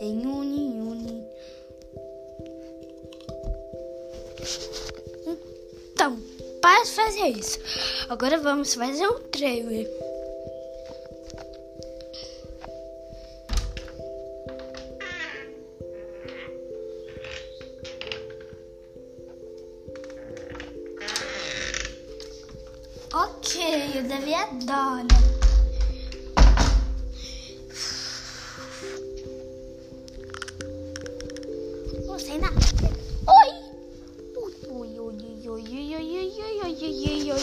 em uni, uni. Então, para fazer isso. Agora vamos fazer um trailer. Ok, o Davi adora. と谁呢？おい！おい。おい。おい。おい。おい。おい。おい。おい。おい。